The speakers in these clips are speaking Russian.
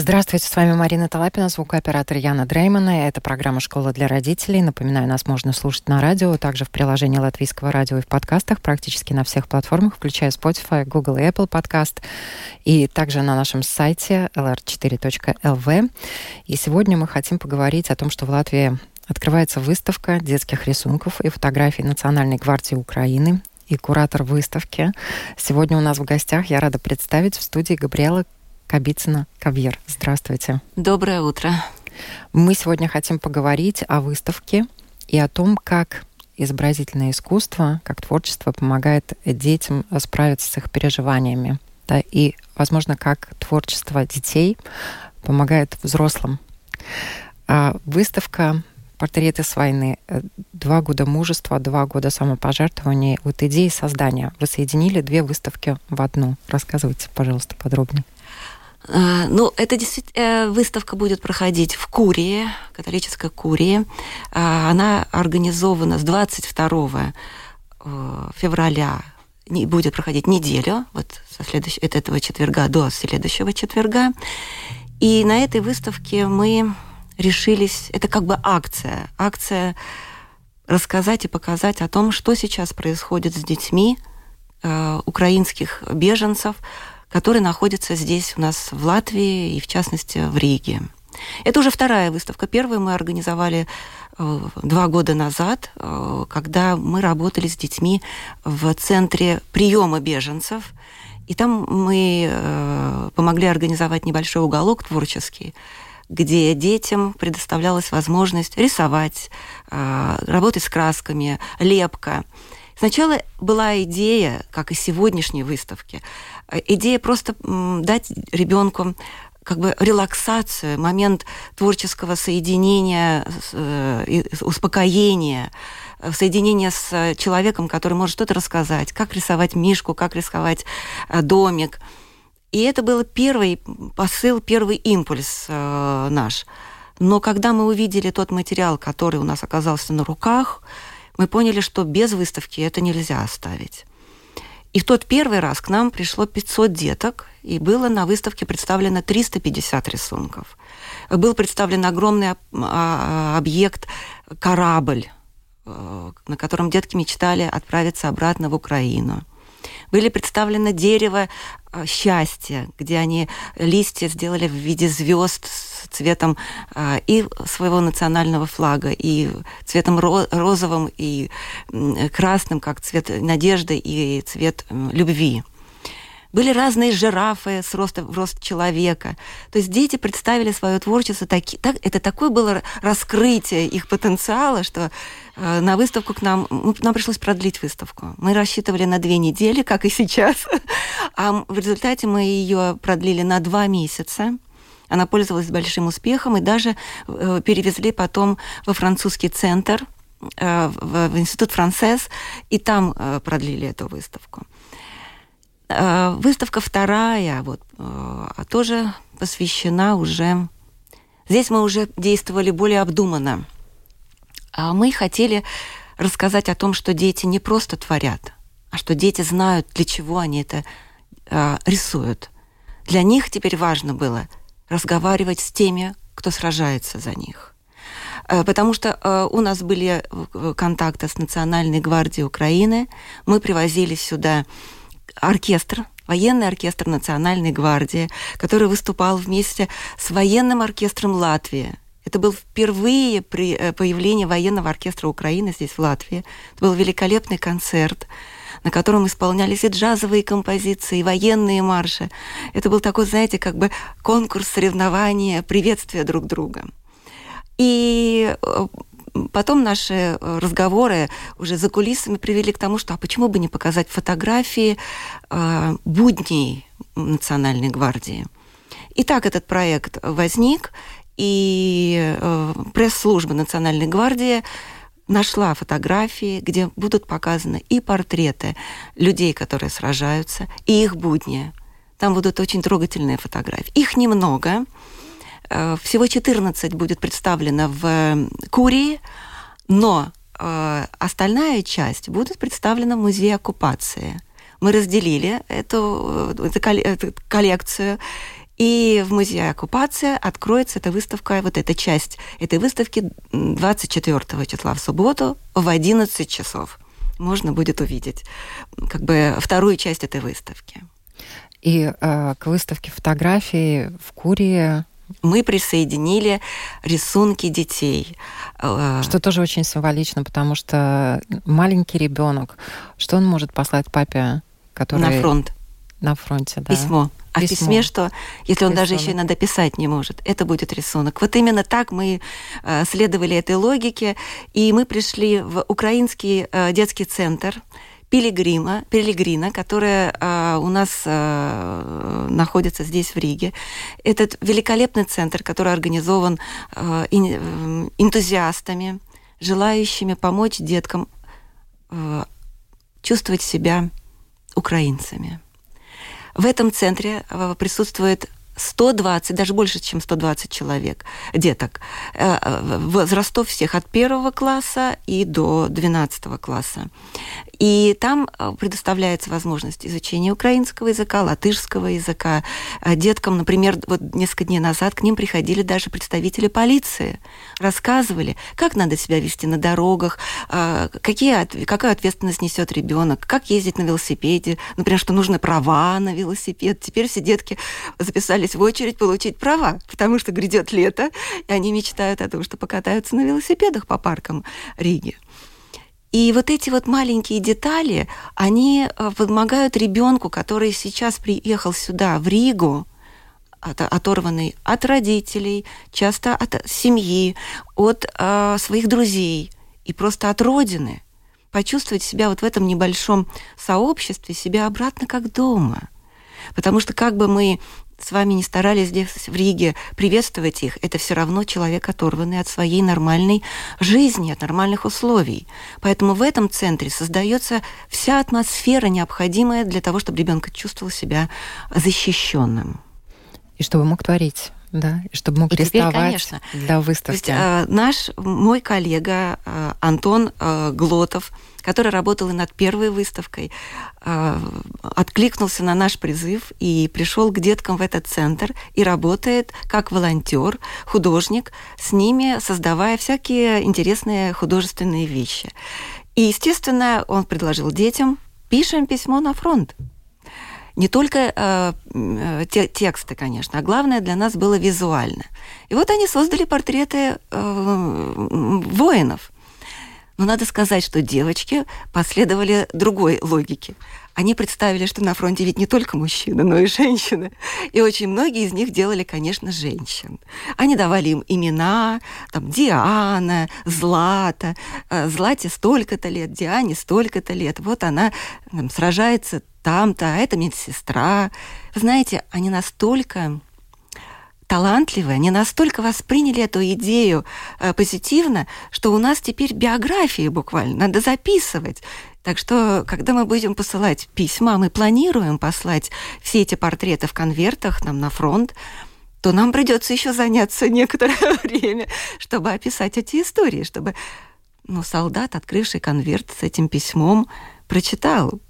Здравствуйте, с вами Марина Талапина, звукооператор Яна Дреймана. Это программа «Школа для родителей». Напоминаю, нас можно слушать на радио, также в приложении Латвийского радио и в подкастах, практически на всех платформах, включая Spotify, Google и Apple подкаст, и также на нашем сайте lr4.lv. И сегодня мы хотим поговорить о том, что в Латвии открывается выставка детских рисунков и фотографий Национальной гвардии Украины и куратор выставки. Сегодня у нас в гостях я рада представить в студии Габриэла Кабицына Кавьер. Здравствуйте. Доброе утро. Мы сегодня хотим поговорить о выставке и о том, как изобразительное искусство, как творчество помогает детям справиться с их переживаниями. Да, и, возможно, как творчество детей помогает взрослым. А выставка «Портреты с войны», два года мужества, два года самопожертвования, вот идеи создания. Вы соединили две выставки в одну. Рассказывайте, пожалуйста, подробнее. А, ну, это действительно э, выставка будет проходить в Курии, католической Курии. А, она организована с 22 э, февраля не будет проходить неделю, вот со следующего, от этого четверга до следующего четверга. И на этой выставке мы решились, это как бы акция, акция рассказать и показать о том, что сейчас происходит с детьми э, украинских беженцев, который находится здесь у нас в Латвии и, в частности, в Риге. Это уже вторая выставка. Первую мы организовали э, два года назад, э, когда мы работали с детьми в центре приема беженцев. И там мы э, помогли организовать небольшой уголок творческий, где детям предоставлялась возможность рисовать, работать с красками, лепка. Сначала была идея, как и сегодняшней выставки, э, идея просто дать ребенку как бы релаксацию, момент творческого соединения, э, успокоения, э, соединения с человеком, который может что-то рассказать, как рисовать мишку, как рисовать домик. И это был первый посыл, первый импульс наш. Но когда мы увидели тот материал, который у нас оказался на руках, мы поняли, что без выставки это нельзя оставить. И в тот первый раз к нам пришло 500 деток, и было на выставке представлено 350 рисунков. Был представлен огромный а, объект «Корабль», э, на котором детки мечтали отправиться обратно в Украину. Были представлены дерево э, счастья, где они листья сделали в виде звезд с цветом э, и своего национального флага, и цветом розовым, и красным, как цвет надежды и цвет любви. Были разные жирафы с роста, в рост человека. То есть дети представили свое творчество. Таки, так, это такое было раскрытие их потенциала, что э, на выставку к нам... Нам пришлось продлить выставку. Мы рассчитывали на две недели, как и сейчас. А в результате мы ее продлили на два месяца. Она пользовалась большим успехом и даже э, перевезли потом во французский центр, э, в, институт францез, и там э, продлили эту выставку. Э, выставка вторая, вот, э, тоже посвящена уже... Здесь мы уже действовали более обдуманно. А мы хотели рассказать о том, что дети не просто творят, а что дети знают, для чего они это э, рисуют. Для них теперь важно было разговаривать с теми, кто сражается за них. Потому что у нас были контакты с Национальной гвардией Украины, мы привозили сюда оркестр, военный оркестр Национальной гвардии, который выступал вместе с военным оркестром Латвии. Это был впервые при э, появление военного оркестра Украины здесь, в Латвии. Это был великолепный концерт, на котором исполнялись и джазовые композиции, и военные марши. Это был такой, знаете, как бы конкурс, соревнования, приветствия друг друга. И э, потом наши э, разговоры уже за кулисами привели к тому, что а почему бы не показать фотографии э, будней Национальной гвардии. И так этот проект возник, и э, пресс-служба Национальной гвардии нашла фотографии, где будут показаны и портреты людей, которые сражаются, и их будни. Там будут очень трогательные фотографии. Их немного. Э, всего 14 будет представлено в Курии, но э, остальная часть будет представлена в музее оккупации. Мы разделили эту, эту коллекцию, и в музее оккупация откроется эта выставка, вот эта часть этой выставки 24 числа в субботу в 11 часов. Можно будет увидеть как бы вторую часть этой выставки. И э, к выставке фотографий в Курии мы присоединили рисунки детей. Э, что тоже очень символично, потому что маленький ребенок, что он может послать папе, который на фронт? На фронте, да. Письмо. А Письмо. в письме что, если он рисунок. даже еще иногда писать не может, это будет рисунок. Вот именно так мы э, следовали этой логике, и мы пришли в украинский э, детский центр Пилигрима, Пилигрина, которая у нас э, находится здесь в Риге. Этот великолепный центр, который организован э, ин, энтузиастами, желающими помочь деткам э, чувствовать себя украинцами. В этом центре э, присутствует 120, даже больше, чем 120 человек, деток, э, возрастов всех от первого класса и до 12 класса. И там э, предоставляется возможность изучения украинского языка, латышского языка. Э, деткам, например, вот несколько дней назад к ним приходили даже представители полиции, рассказывали, как надо себя вести на дорогах, какие, какая ответственность несет ребенок, как ездить на велосипеде, например, что нужны права на велосипед. Теперь все детки записались в очередь получить права, потому что грядет лето, и они мечтают о том, что покатаются на велосипедах по паркам Риги. И вот эти вот маленькие детали, они э, помогают ребенку, который сейчас приехал сюда, в Ригу, оторванный от родителей, часто от семьи, от э, своих друзей и просто от родины, почувствовать себя вот в этом небольшом сообществе, себя обратно как дома. Потому что как бы мы с вами не старались здесь, в Риге, приветствовать их, это все равно человек, оторванный от своей нормальной жизни, от нормальных условий. Поэтому в этом центре создается вся атмосфера, необходимая для того, чтобы ребенок чувствовал себя защищенным. И чтобы мог творить. Да, и чтобы мог и рисовать теперь, конечно. для выставки. Есть, э, наш, мой коллега э, Антон э, Глотов, который работал и над первой выставкой, э, откликнулся на наш призыв и пришел к деткам в этот центр и работает как волонтер, художник, с ними создавая всякие интересные художественные вещи. И, естественно, он предложил детям, пишем письмо на фронт. Не только э, э те, тексты, конечно, а главное для нас было визуально. И вот они создали портреты э, воинов – но надо сказать, что девочки последовали другой логике. Они представили, что на фронте ведь не только мужчины, но и женщины. И очень многие из них делали, конечно, женщин. Они давали им имена, там, Диана, Злата. Э, Злате столько-то лет, Диане столько-то лет. Вот она там, сражается там-то, а это медсестра. Знаете, они настолько талантливые, они настолько восприняли эту идею э, позитивно, что у нас теперь биографии буквально надо записывать. Так что, когда мы будем посылать письма, мы планируем послать все эти портреты в конвертах нам на фронт, то нам придется еще заняться некоторое время, чтобы описать эти истории, чтобы ну, солдат, открывший конверт с этим письмом, прочитал.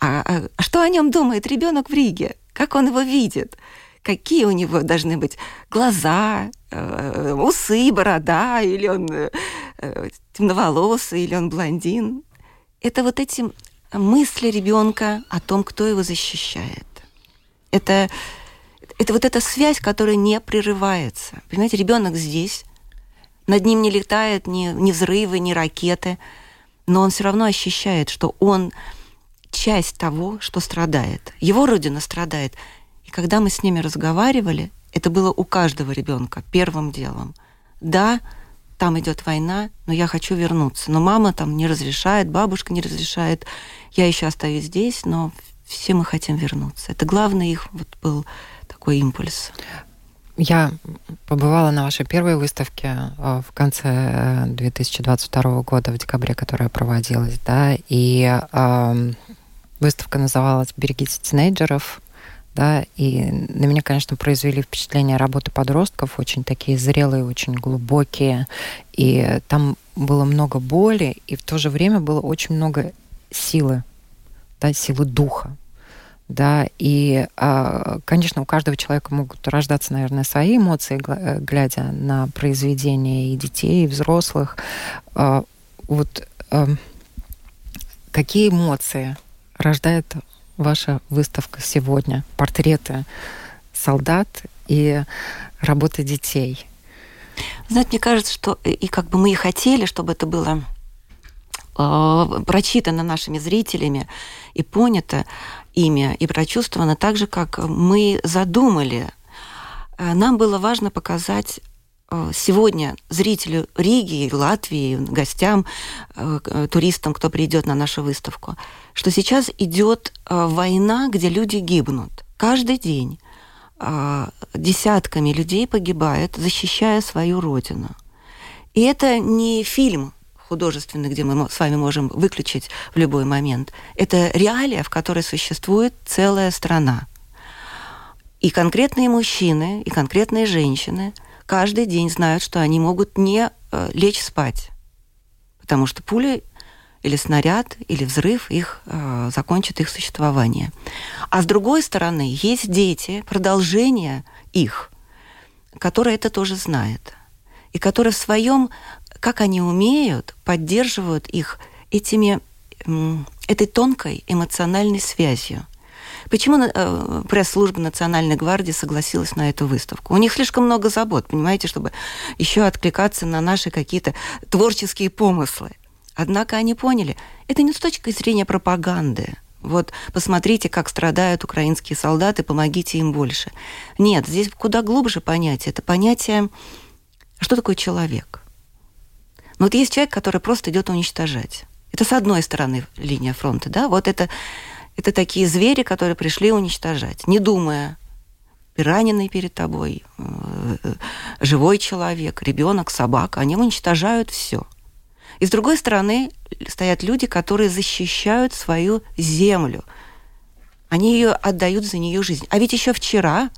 А, а, а что о нем думает ребенок в Риге? Как он его видит? Какие у него должны быть глаза, э, усы, борода, или он э, темноволосый, или он блондин. Это вот эти мысли ребенка о том, кто его защищает. Это, это вот эта связь, которая не прерывается. Понимаете, ребенок здесь, над ним не летают ни, ни взрывы, ни ракеты, но он все равно ощущает, что он часть того, что страдает. Его родина страдает. И когда мы с ними разговаривали, это было у каждого ребенка первым делом. Да, там идет война, но я хочу вернуться. Но мама там не разрешает, бабушка не разрешает. Я еще остаюсь здесь, но все мы хотим вернуться. Это главный их вот был такой импульс. Я побывала на вашей первой выставке в конце 2022 года, в декабре, которая проводилась, да, и э, выставка называлась «Берегите тинейджеров», да, и на меня, конечно, произвели впечатление работы подростков, очень такие зрелые, очень глубокие, и там было много боли, и в то же время было очень много силы, да, силы духа, да, и, а, конечно, у каждого человека могут рождаться, наверное, свои эмоции, э, глядя на произведения и детей, и взрослых. А, вот эм, какие эмоции рождает ваша выставка сегодня? Портреты солдат и работы детей. Знаете, мне кажется, что и как бы мы и хотели, чтобы это было э, прочитано нашими зрителями и понято ими, и прочувствовано так же, как мы задумали. Э, нам было важно показать Э, сегодня зрителю Риги, Латвии, гостям, э, туристам, кто придет на нашу выставку, что сейчас идет э, война, где люди гибнут. Каждый день десятками людей погибает, защищая свою родину. И это не фильм художественный, где мы с вами можем выключить в любой момент. Это реалия, в которой существует целая страна. И конкретные мужчины, и конкретные женщины – каждый день знают, что они могут не э, лечь спать, потому что пуля или снаряд, или взрыв их э, закончит их существование. А с другой стороны, есть дети, продолжение их, которые это тоже знают, и которые в своем, как они умеют, поддерживают их этими, этой тонкой эмоциональной связью. Почему э, пресс-служба Национальной гвардии согласилась на эту выставку? У них слишком много забот, понимаете, чтобы еще откликаться на наши какие-то творческие помыслы. Однако они поняли, это не с точки зрения пропаганды. Вот посмотрите, как страдают украинские солдаты, помогите им больше. Нет, здесь куда глубже понятие. Это понятие, что такое человек. Но вот есть человек, который просто идет уничтожать. Это с одной стороны линия фронта, да, вот это это такие звери, которые пришли уничтожать, не думая, раненый перед тобой, э, живой человек, ребенок, собака, они уничтожают все. И с другой стороны стоят люди, которые защищают свою землю. Они ее отдают за нее жизнь. А ведь еще вчера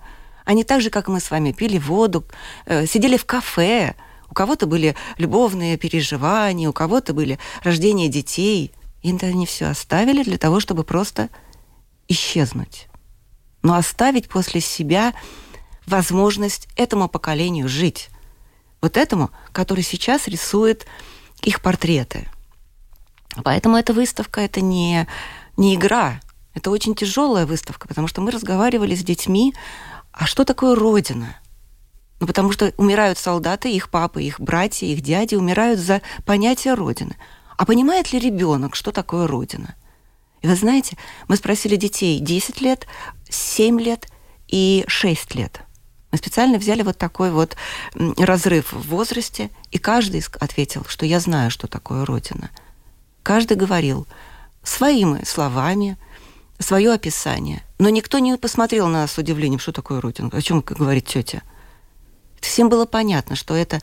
они так же, как мы с вами, пили воду, э, сидели в кафе. У кого-то были любовные переживания, у кого-то были рождения детей – и они все оставили для того, чтобы просто исчезнуть. Но оставить после себя возможность этому поколению жить. Вот этому, который сейчас рисует их портреты. Поэтому эта выставка это не, не игра, это очень тяжелая выставка, потому что мы разговаривали с детьми, а что такое Родина? Ну, потому что умирают солдаты, их папы, их братья, их дяди умирают за понятие Родины. А понимает ли ребенок, что такое Родина? И вы знаете, мы спросили детей 10 лет, 7 лет и 6 лет. Мы специально взяли вот такой вот разрыв в возрасте, и каждый ответил, что я знаю, что такое Родина. Каждый говорил своими словами, свое описание. Но никто не посмотрел на нас с удивлением, что такое Родина, о чем говорит тетя. Всем было понятно, что это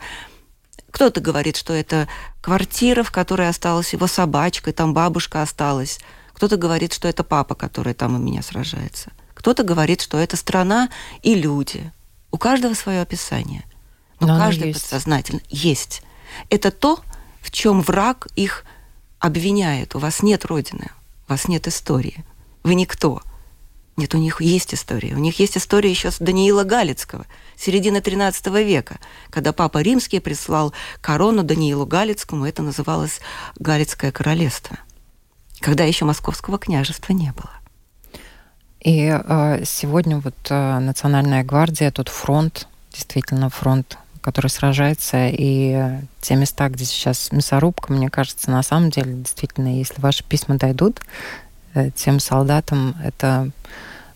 кто-то говорит, что это квартира, в которой осталась его собачка, и там бабушка осталась. Кто-то говорит, что это папа, который там у меня сражается. Кто-то говорит, что это страна и люди. У каждого свое описание. Но, Но каждый есть. подсознательно есть. Это то, в чем враг их обвиняет. У вас нет родины, у вас нет истории. Вы никто. Нет, у них есть история. У них есть история еще с Даниила Галицкого, середины XIII века, когда папа римский прислал корону Даниилу Галицкому, это называлось Галицкое королевство, когда еще московского княжества не было. И э, сегодня вот э, Национальная гвардия, тут фронт, действительно фронт, который сражается, и те места, где сейчас мясорубка, мне кажется, на самом деле, действительно, если ваши письма дойдут э, тем солдатам, это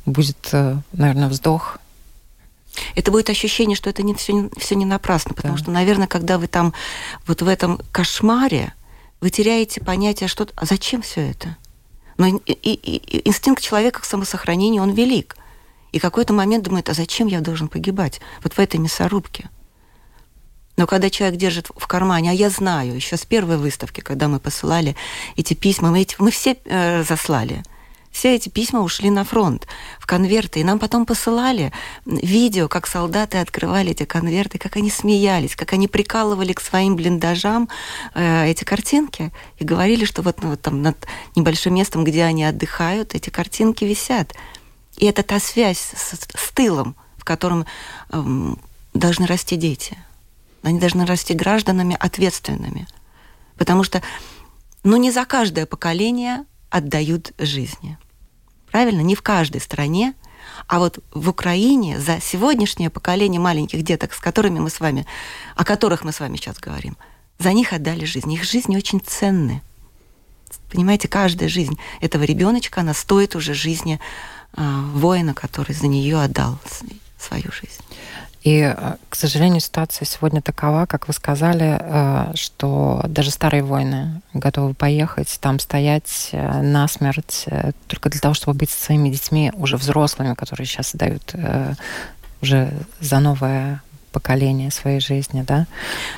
будет, э, наверное, вздох. Это будет ощущение, что это не, все, все не напрасно, потому да. что, наверное, когда вы там вот в этом кошмаре, вы теряете понятие, что а зачем все это? Но и, и, и инстинкт человека к самосохранению, он велик. И какой-то момент думает, а зачем я должен погибать? Вот в этой мясорубке. Но когда человек держит в кармане, а я знаю, еще с первой выставки, когда мы посылали эти письма, мы, эти, мы все э, заслали. Все эти письма ушли на фронт, в конверты. И нам потом посылали видео, как солдаты открывали эти конверты, как они смеялись, как они прикалывали к своим блиндажам э, эти картинки и говорили, что вот, ну, вот там над небольшим местом, где они отдыхают, эти картинки висят. И это та связь с, с тылом, в котором э, должны расти дети. Они должны расти гражданами ответственными. Потому что ну, не за каждое поколение отдают жизни. Правильно? Не в каждой стране. А вот в Украине за сегодняшнее поколение маленьких деток, с которыми мы с вами, о которых мы с вами сейчас говорим, за них отдали жизнь. Их жизни очень ценны. Понимаете, каждая жизнь этого ребеночка, она стоит уже жизни э, воина, который за нее отдал свою жизнь. И, э, к сожалению, ситуация сегодня такова, как вы сказали, э, что даже старые воины готовы поехать, там стоять э, насмерть только для того, чтобы быть со своими детьми, уже взрослыми, которые сейчас дают уже за новое поколение своей жизни, да?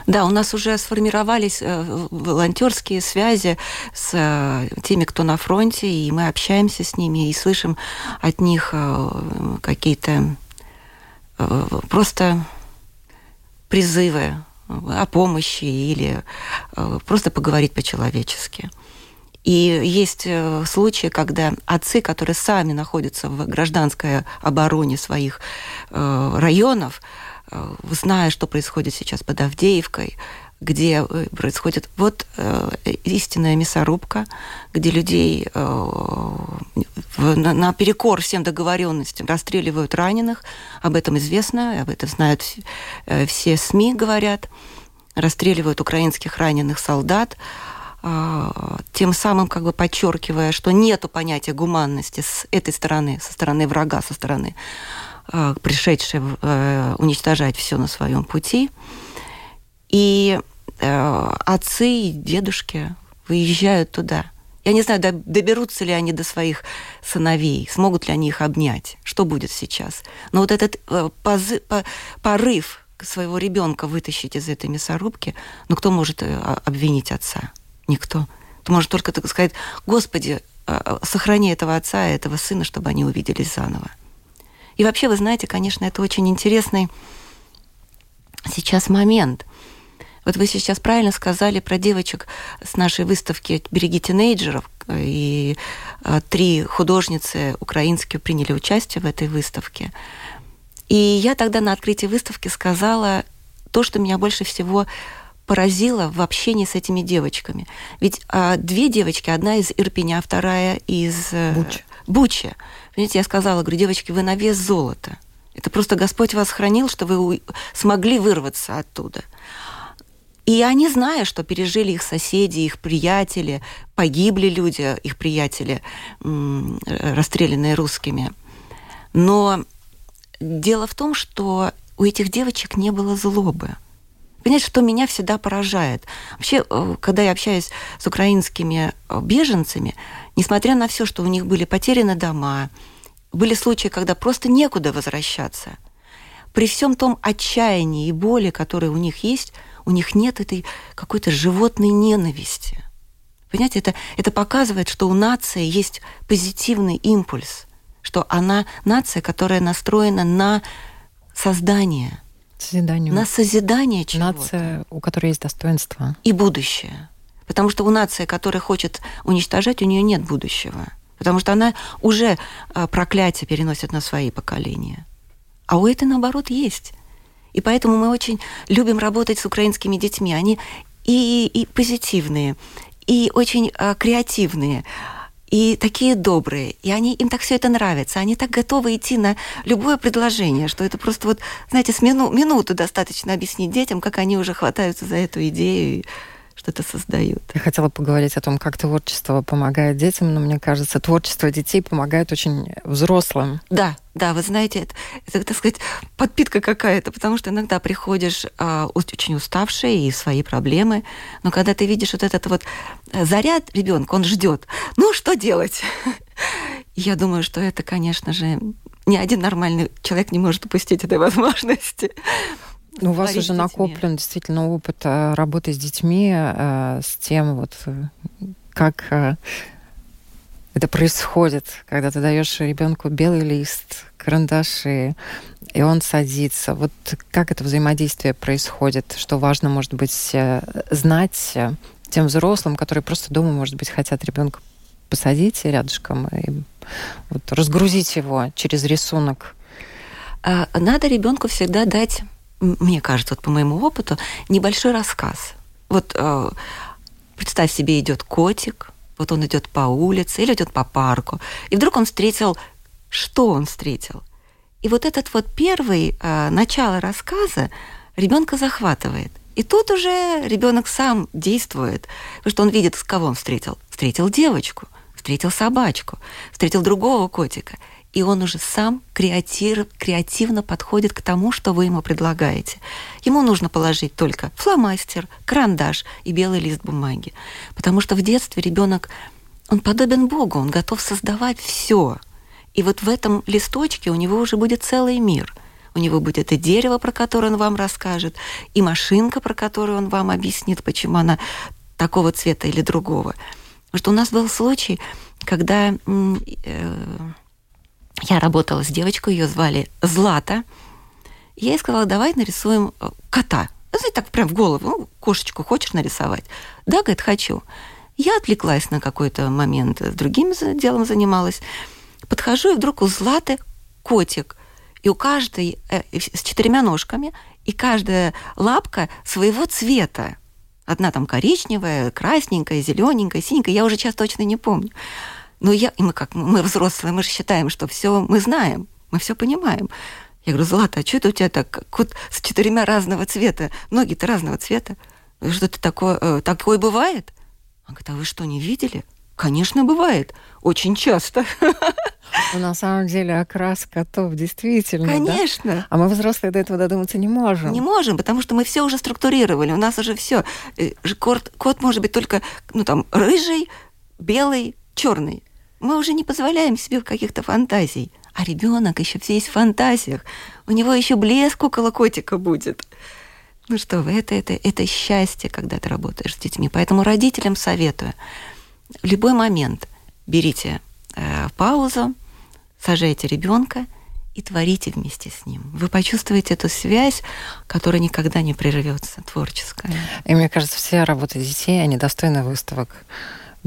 Да, у нас уже сформировались волонтерские связи с теми, кто на фронте, и мы общаемся с ними и слышим от них какие-то просто призывы о помощи или э, просто поговорить по-человечески. И есть э, случаи, когда отцы, которые сами находятся в гражданской обороне своих районов, зная, что происходит сейчас под Авдеевкой, где э, происходит вот э, истинная мясорубка, где людей э, в, на, наперекор всем договоренностям расстреливают раненых. Об этом известно, об этом знают э, все СМИ, говорят. Расстреливают украинских раненых солдат, э, тем самым как бы подчеркивая, что нету понятия гуманности с этой стороны, со стороны врага, со стороны э, пришедшей э, уничтожать все на своем пути. И э, отцы и дедушки выезжают туда. Я не знаю, доберутся ли они до своих сыновей, смогут ли они их обнять, что будет сейчас. Но вот этот э, позы, по, порыв своего ребенка вытащить из этой мясорубки, ну кто может э, обвинить отца? Никто. Ты можешь только так сказать, Господи, э, сохрани этого отца и этого сына, чтобы они увиделись заново. И вообще, вы знаете, конечно, это очень интересный сейчас момент – вот вы сейчас правильно сказали про девочек с нашей выставки «Береги тинейджеров», и а, три художницы украинские приняли участие в этой выставке. И я тогда на открытии выставки сказала то, что меня больше всего поразило в общении с этими девочками. Ведь а, две девочки, одна из Ирпеня, вторая из э, Буча. Буча. Понимаете, я сказала, говорю, девочки, вы на вес золота. Это просто Господь вас хранил, что вы смогли вырваться оттуда. И они, зная, что пережили их соседи, их приятели, погибли люди, их приятели, расстрелянные русскими. Но дело в том, что у этих девочек не было злобы. Понимаете, что меня всегда поражает. Вообще, э, когда я общаюсь с украинскими э, беженцами, несмотря на все, что у них были потеряны дома, были случаи, когда просто некуда возвращаться. При всем том отчаянии и боли, которые у них есть, у них нет этой какой-то животной ненависти. Понимаете, это, это показывает, что у нации есть позитивный импульс, что она нация, которая настроена на создание, Созидание. на созидание чего-то. Нация, у которой есть достоинство. И будущее. Потому что у нации, которая хочет уничтожать, у нее нет будущего. Потому что она уже а, проклятие переносит на свои поколения. А у этой, наоборот, есть. И поэтому мы очень любим работать с украинскими детьми. Они и, и позитивные, и очень а, креативные и такие добрые, и они, им так все это нравится, они так готовы идти на любое предложение, что это просто вот, знаете, с мину, минуту достаточно объяснить детям, как они уже хватаются за эту идею что-то создают. Я хотела поговорить о том, как творчество помогает детям, но мне кажется, творчество детей помогает очень взрослым. Да, да, вы знаете, это, это так сказать, подпитка какая-то, потому что иногда приходишь а, очень уставший и свои проблемы, но когда ты видишь вот этот вот э, заряд ребенка, он ждет. Ну, что делать? Я думаю, что это, конечно же, ни один нормальный человек не может упустить этой возможности. Ну, у вас уже накоплен действительно опыт э, работы с детьми, э, с тем, вот, э, как это происходит, когда ты даешь ребенку белый лист, карандаши, и он садится. Вот как это взаимодействие происходит, что важно, может быть, знать тем взрослым, которые просто дома, может быть, хотят ребенка посадить рядышком и вот, разгрузить его через рисунок. А, надо ребенку всегда дать мне кажется, вот по моему опыту, небольшой рассказ. Вот э, представь себе, идет котик, вот он идет по улице или идет по парку, и вдруг он встретил, что он встретил. И вот этот вот первый э, начало рассказа ребенка захватывает. И тут уже ребенок сам действует, потому что он видит, с кого он встретил. Встретил девочку, встретил собачку, встретил другого котика – и он уже сам креатив, креативно подходит к тому, что вы ему предлагаете. Ему нужно положить только фломастер, карандаш и белый лист бумаги. Потому что в детстве ребенок, он подобен Богу, он готов создавать все. И вот в этом листочке у него уже будет целый мир. У него будет и дерево, про которое он вам расскажет, и машинка, про которую он вам объяснит, почему она такого цвета или другого. Потому что у нас был случай, когда э, я работала с девочкой, ее звали Злата. Я ей сказала, давай нарисуем э, кота. Знаете, так прям в голову, ну, кошечку хочешь нарисовать? Да, говорит, хочу. Я отвлеклась на какой-то момент, с другим делом занималась. Подхожу, и вдруг у Златы котик. И у каждой э, с четырьмя ножками, и каждая лапка своего цвета. Одна там коричневая, красненькая, зелененькая, синенькая. Я уже сейчас точно не помню. Но я, и мы как, мы взрослые, мы же считаем, что все мы знаем, мы все понимаем. Я говорю, Злата, а что это у тебя так, кот с четырьмя разного цвета, ноги-то разного цвета? Что-то такое, э, такое бывает? Он говорит, а вы что, не видели? Конечно, бывает. Очень часто. Ну, на самом деле окрас котов действительно. Конечно. Да? А мы взрослые до этого додуматься не можем. Не можем, потому что мы все уже структурировали. У нас уже все. Э, кот, кот может быть только ну, там, рыжий, белый, черный. Мы уже не позволяем себе каких-то фантазий. А ребенок еще весь в фантазиях. У него еще блеск около котика будет. Ну что вы, это, это, это счастье, когда ты работаешь с детьми. Поэтому родителям советую. В любой момент берите э, паузу, сажайте ребенка и творите вместе с ним. Вы почувствуете эту связь, которая никогда не прервется, творческая. И мне кажется, все работы детей, они достойны выставок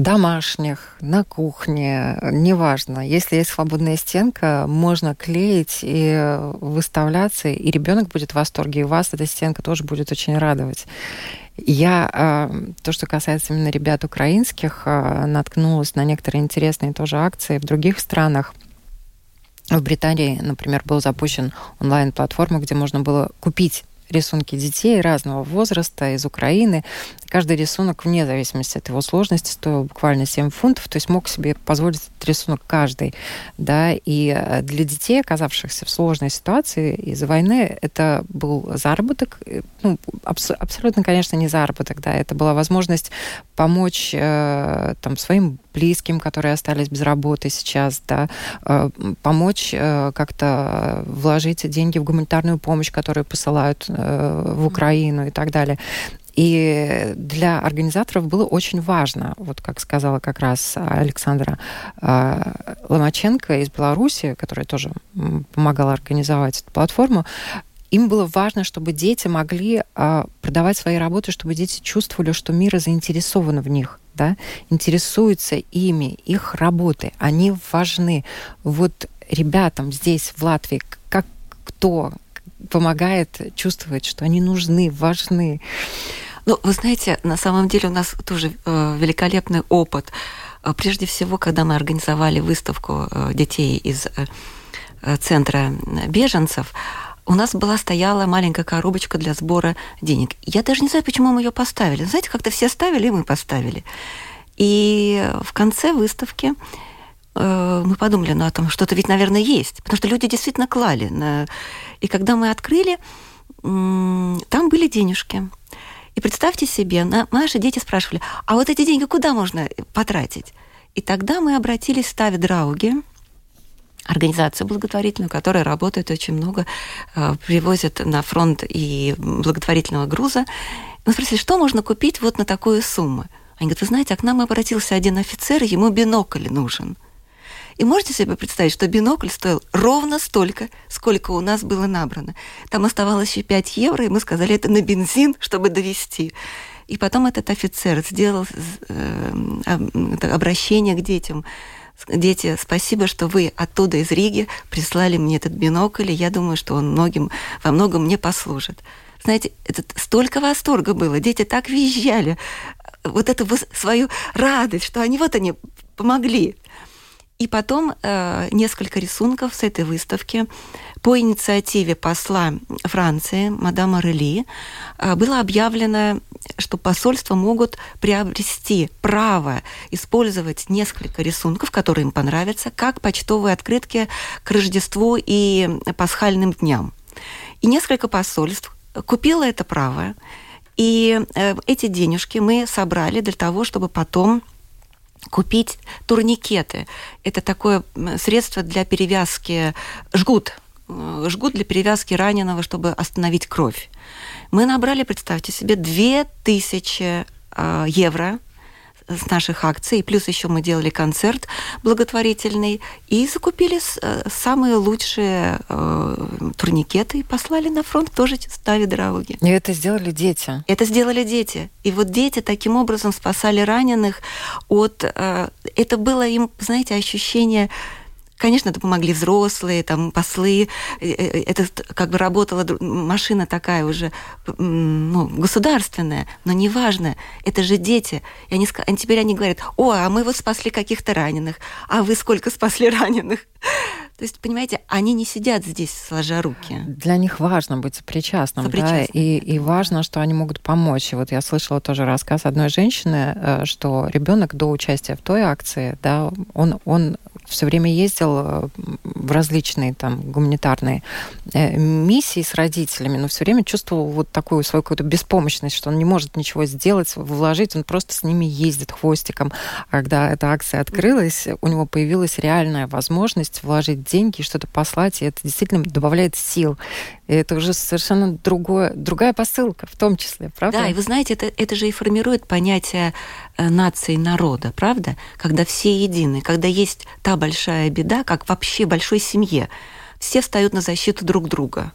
домашних, на кухне, неважно. Если есть свободная стенка, можно клеить и выставляться, и ребенок будет в восторге, и вас эта стенка тоже будет очень радовать. Я, а, то, что касается именно ребят украинских, а, наткнулась на некоторые интересные тоже акции в других странах. В Британии, например, был запущен онлайн-платформа, где можно было купить рисунки детей разного возраста из Украины. Каждый рисунок, вне зависимости от его сложности, стоил буквально 7 фунтов, то есть мог себе позволить этот рисунок каждый. Да? И э, для детей, оказавшихся в сложной ситуации из-за войны, это был заработок, э, ну, абс- абсолютно, конечно, не заработок, да, это была возможность помочь э, там, своим близким, которые остались без работы сейчас, да, э, помочь э, как-то вложить деньги в гуманитарную помощь, которую посылают э, в Украину и так далее. И для организаторов было очень важно, вот как сказала как раз Александра Ломаченко из Беларуси, которая тоже помогала организовать эту платформу, им было важно, чтобы дети могли продавать свои работы, чтобы дети чувствовали, что мир заинтересован в них да, интересуются ими, их работы, они важны. Вот ребятам здесь, в Латвии, как кто помогает чувствовать, что они нужны, важны? Ну, вы знаете, на самом деле у нас тоже э, великолепный опыт. Э, прежде всего, когда мы организовали выставку э, детей из э, э центра беженцев, у нас была стояла маленькая коробочка для сбора денег. Я даже не знаю, почему мы ее поставили. Знаете, как-то все ставили, и мы поставили. И в конце выставки э, мы подумали, ну, о том, что-то ведь, наверное, есть. Потому что люди действительно клали. На... И когда мы открыли, там были денежки. И представьте себе, наши дети спрашивали, а вот эти деньги куда можно потратить? И тогда мы обратились в Тави Драуги, организацию благотворительную, которая работает очень много, э, привозят на фронт и благотворительного груза. Мы спросили, что можно купить вот на такую сумму? Они говорят, вы знаете, а к нам обратился один офицер, ему бинокль нужен. И можете себе представить, что бинокль стоил ровно столько, сколько у нас было набрано. Там оставалось еще 5 евро, и мы сказали, это на бензин, чтобы довести. И потом этот офицер сделал э, обращение к детям. Дети, спасибо, что вы оттуда из Риги прислали мне этот бинокль, и я думаю, что он многим, во многом мне послужит. Знаете, это столько восторга было, дети так визжали, вот эту свою радость, что они вот они помогли. И потом э, несколько рисунков с этой выставки по инициативе посла Франции, мадама Рели, э, было объявлено, что посольства могут приобрести право использовать несколько рисунков, которые им понравятся, как почтовые открытки к Рождеству и пасхальным дням. И несколько посольств купило это право, и э, эти денежки мы собрали для того, чтобы потом купить турникеты. Это такое средство для перевязки, жгут, э, жгут для перевязки раненого, чтобы остановить кровь. Мы набрали, представьте себе, 2000 э, евро с наших акций, плюс еще мы делали концерт благотворительный и закупили э, самые лучшие э, турникеты и послали на фронт тоже ставить дороги. И это сделали дети? Это сделали дети. И вот дети таким образом спасали раненых от... Э, это было им, знаете, ощущение Конечно, это помогли взрослые, там, послы. Э, э, это как бы работала машина такая уже ну, государственная, но неважно, это же дети. И они, теперь они говорят, о, а мы вот спасли каких-то раненых, а вы сколько спасли раненых? То есть, понимаете, они не сидят здесь, сложа руки. Для них важно быть причастным, да, и, и важно, что они могут помочь. И вот я слышала тоже рассказ одной женщины, э, что ребенок до участия в той акции, да, он, он все время ездил э, в различные там гуманитарные э, миссии с родителями, но все время чувствовал вот такую свою какую-то беспомощность, что он не может ничего сделать, вложить, он просто с ними ездит хвостиком. А когда эта акция открылась, у него появилась реальная возможность вложить деньги, что-то послать, и это действительно добавляет сил. И это уже совершенно другое, другая посылка в том числе, правда? Да, и вы знаете, это, это же и формирует понятие э, нации народа, правда? Когда все едины, когда есть та большая беда, как вообще большой семье. Все встают на защиту друг друга.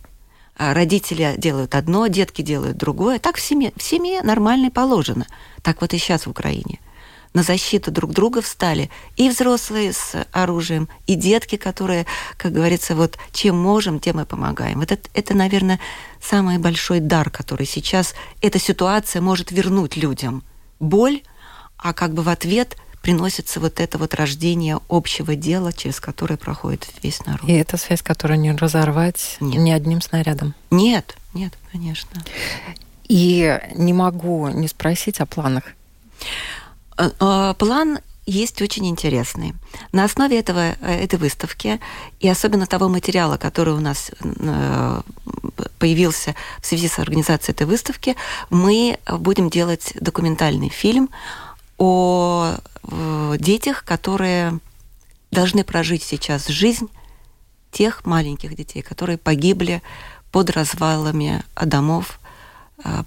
А родители делают одно, детки делают другое. Так в семье, в семье нормально положено. Так вот и сейчас в Украине на защиту друг друга встали и взрослые с оружием, и детки, которые, как говорится, вот чем можем, тем и помогаем. Вот это, это, наверное, самый большой дар, который сейчас эта ситуация может вернуть людям. Боль, а как бы в ответ приносится вот это вот рождение общего дела, через которое проходит весь народ. И это связь, которую не разорвать нет. ни одним снарядом. Нет, нет, конечно. И не могу не спросить о планах. Э, э, план есть очень интересный. На основе этого, э, этой выставки и особенно того материала, который у нас появился в связи с организацией этой выставки, мы будем делать документальный фильм о детях, которые должны прожить сейчас жизнь тех маленьких детей, которые погибли под развалами домов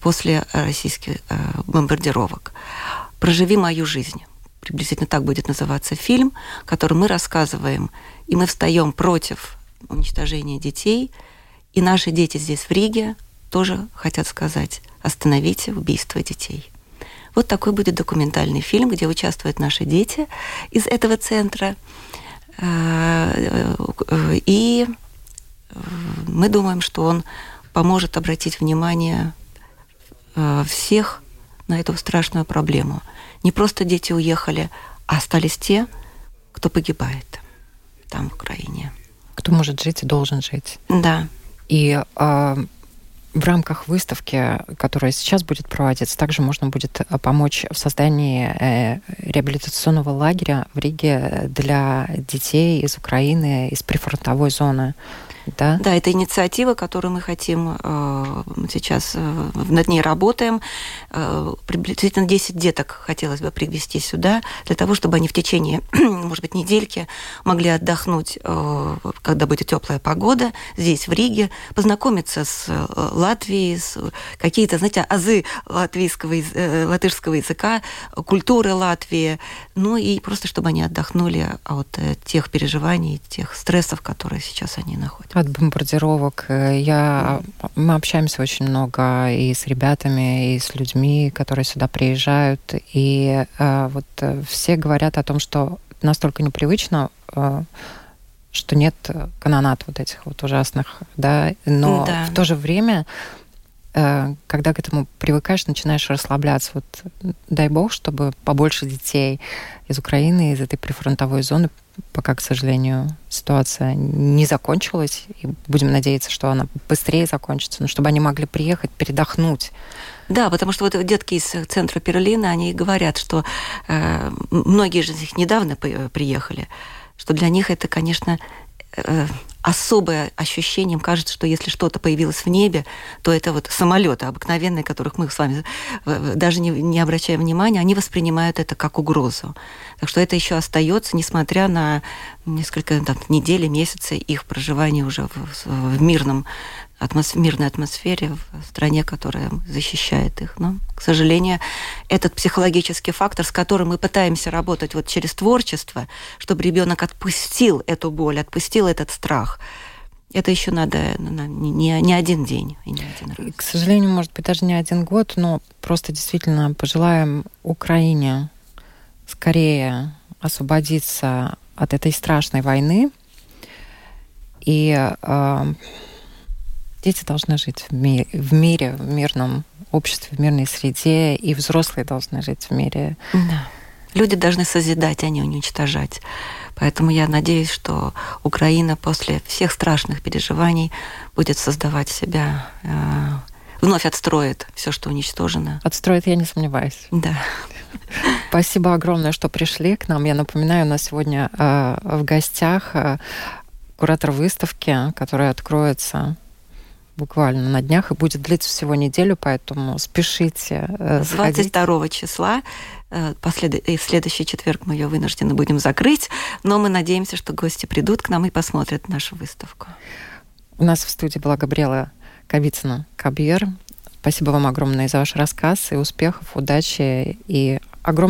после российских бомбардировок. «Проживи мою жизнь». Приблизительно так будет называться фильм, который мы рассказываем, и мы встаем против уничтожения детей, и наши дети здесь в Риге тоже хотят сказать «Остановите убийство детей». Вот такой будет документальный фильм, где участвуют наши дети из этого центра. Э, и мы думаем, что он поможет обратить внимание э, всех на эту страшную проблему. Не просто дети уехали, а остались те, кто погибает там, в Украине. Кто может жить и должен жить. Да. И э, в рамках выставки, которая сейчас будет проводиться, также можно будет а, помочь в создании э, реабилитационного лагеря в Риге для детей из Украины, из прифронтовой зоны. Да? Да, это инициатива, которую мы хотим э, сейчас э, над ней работаем. Э, приблизительно 10 деток хотелось бы привести сюда для того, чтобы они в течение, может быть, недельки могли отдохнуть, когда будет теплая погода здесь в Риге, познакомиться с Латвией, с какие-то, знаете, азы латвийского, латышского языка, культуры Латвии, ну и просто чтобы они отдохнули от тех переживаний, тех стрессов, которые сейчас они находят. От бомбардировок. Э, я, мы общаемся очень много и с ребятами, и с людьми, которые сюда приезжают. И э, вот э, все говорят о том, что настолько непривычно, э, что нет канонат вот этих вот ужасных, да, но да. в то же время когда к этому привыкаешь, начинаешь расслабляться. Вот дай бог, чтобы побольше детей из Украины, из этой прифронтовой зоны пока, к сожалению, ситуация не закончилась, и будем надеяться, что она быстрее закончится, но чтобы они могли приехать, передохнуть. Да, потому что вот детки из центра Перлина, они говорят, что э, многие же из них недавно приехали, что для них это, конечно, э, особое ощущение. Им кажется, что если что-то появилось в небе, то это вот самолеты обыкновенные, которых мы с вами э, даже не, не обращаем внимания, они воспринимают это как угрозу. Так что это еще остается, несмотря на несколько там, недель, месяцы их проживания уже в, в мирном атмос мирной атмосфере в стране, которая защищает их. Но, к сожалению, этот психологический фактор, с которым мы пытаемся работать вот через творчество, чтобы ребенок отпустил эту боль, отпустил этот страх, это еще надо не, не, не один день и не один раз. К сожалению, может быть, даже не один год, но просто действительно пожелаем Украине скорее освободиться от этой страшной войны и э, Дети должны жить в, ми в мире, в мирном обществе, в мирной среде, и взрослые должны жить в мире. Да. Люди должны созидать, а не уничтожать. Поэтому я надеюсь, что Украина после всех страшных переживаний будет создавать себя, э, вновь отстроит все, что уничтожено. Отстроит, я не сомневаюсь. Да. Спасибо огромное, что пришли к нам. Я напоминаю, у нас сегодня э, в гостях э, куратор выставки, которая откроется буквально на днях и будет длиться всего неделю, поэтому спешите. Э, С 22 числа э, послед... и в следующий четверг мы ее вынуждены будем закрыть, но мы надеемся, что гости придут к нам и посмотрят нашу выставку. У нас в студии была Габриэла Кавицына Кабьер. Спасибо вам огромное за ваш рассказ и успехов, удачи и огромное